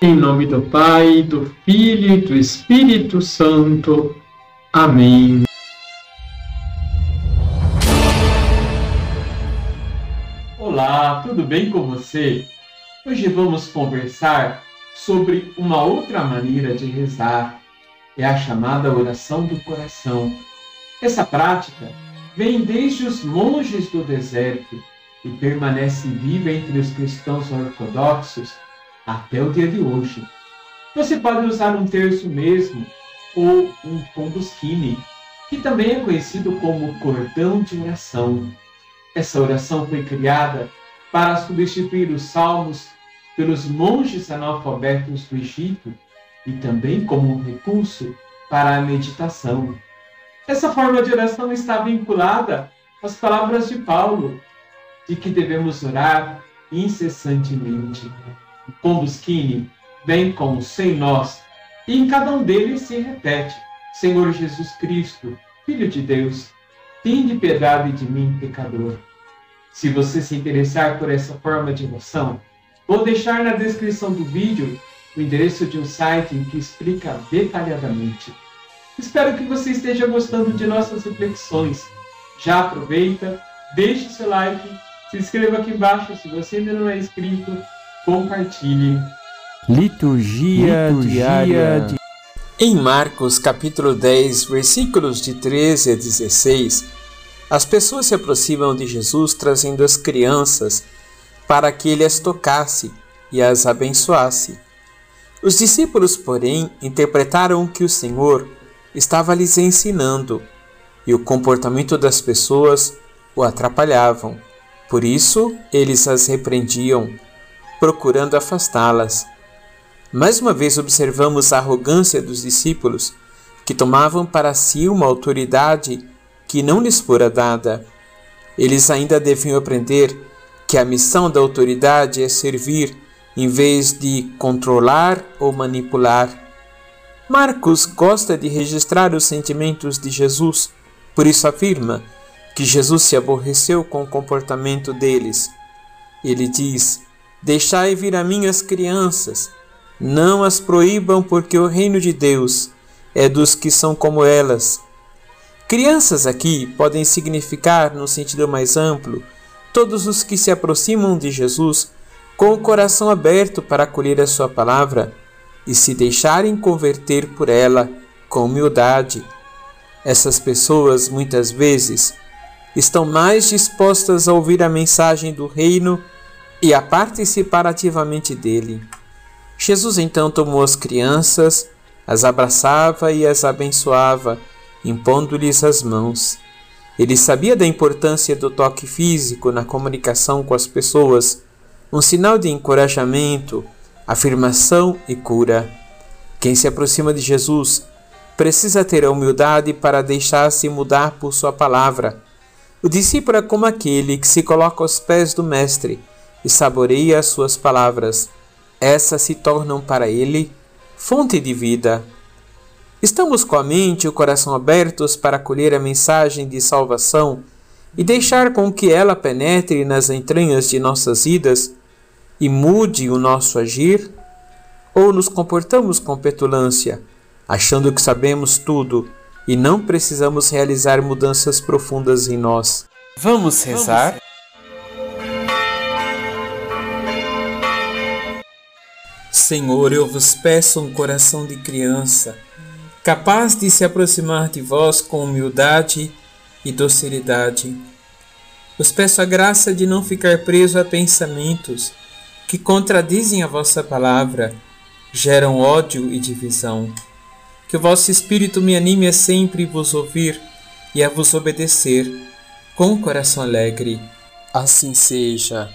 Em nome do Pai, do Filho e do Espírito Santo. Amém. Olá, tudo bem com você? Hoje vamos conversar sobre uma outra maneira de rezar. É a chamada oração do coração. Essa prática vem desde os monges do deserto e permanece viva entre os cristãos ortodoxos até o dia de hoje. Você pode usar um terço mesmo ou um pomboskine, que também é conhecido como cordão de oração. Essa oração foi criada para substituir os salmos pelos monges analfabetos do Egito e também como um recurso para a meditação. Essa forma de oração está vinculada às palavras de Paulo, de que devemos orar incessantemente. Pombuskine vem com sem nós, e em cada um deles se repete: Senhor Jesus Cristo, Filho de Deus, de piedade de mim, pecador. Se você se interessar por essa forma de emoção, vou deixar na descrição do vídeo o endereço de um site que explica detalhadamente. Espero que você esteja gostando de nossas reflexões. Já aproveita, deixe seu like, se inscreva aqui embaixo se você ainda não é inscrito compartilhe. Liturgia, Liturgia diária. De... Em Marcos capítulo 10, versículos de 13 a 16, as pessoas se aproximam de Jesus trazendo as crianças para que ele as tocasse e as abençoasse. Os discípulos, porém, interpretaram que o Senhor estava lhes ensinando e o comportamento das pessoas o atrapalhavam. Por isso, eles as repreendiam procurando afastá-las. Mais uma vez observamos a arrogância dos discípulos, que tomavam para si uma autoridade que não lhes fora dada. Eles ainda deviam aprender que a missão da autoridade é servir em vez de controlar ou manipular. Marcos gosta de registrar os sentimentos de Jesus, por isso afirma que Jesus se aborreceu com o comportamento deles. Ele diz: Deixai vir a mim as crianças, não as proíbam, porque o reino de Deus é dos que são como elas. Crianças aqui podem significar, no sentido mais amplo, todos os que se aproximam de Jesus com o coração aberto para acolher a Sua palavra e se deixarem converter por ela com humildade. Essas pessoas, muitas vezes, estão mais dispostas a ouvir a mensagem do reino e a participar ativamente dele. Jesus então tomou as crianças, as abraçava e as abençoava, impondo-lhes as mãos. Ele sabia da importância do toque físico na comunicação com as pessoas, um sinal de encorajamento, afirmação e cura. Quem se aproxima de Jesus precisa ter a humildade para deixar-se mudar por sua palavra. O discípulo é como aquele que se coloca aos pés do Mestre e saboreia as suas palavras. Essas se tornam para ele fonte de vida. Estamos com a mente e o coração abertos para acolher a mensagem de salvação e deixar com que ela penetre nas entranhas de nossas vidas e mude o nosso agir? Ou nos comportamos com petulância, achando que sabemos tudo e não precisamos realizar mudanças profundas em nós? Vamos rezar? Vamos. Senhor, eu vos peço um coração de criança, capaz de se aproximar de vós com humildade e docilidade. Vos peço a graça de não ficar preso a pensamentos que contradizem a vossa palavra, geram ódio e divisão. Que o vosso Espírito me anime a sempre vos ouvir e a vos obedecer, com o coração alegre. Assim seja.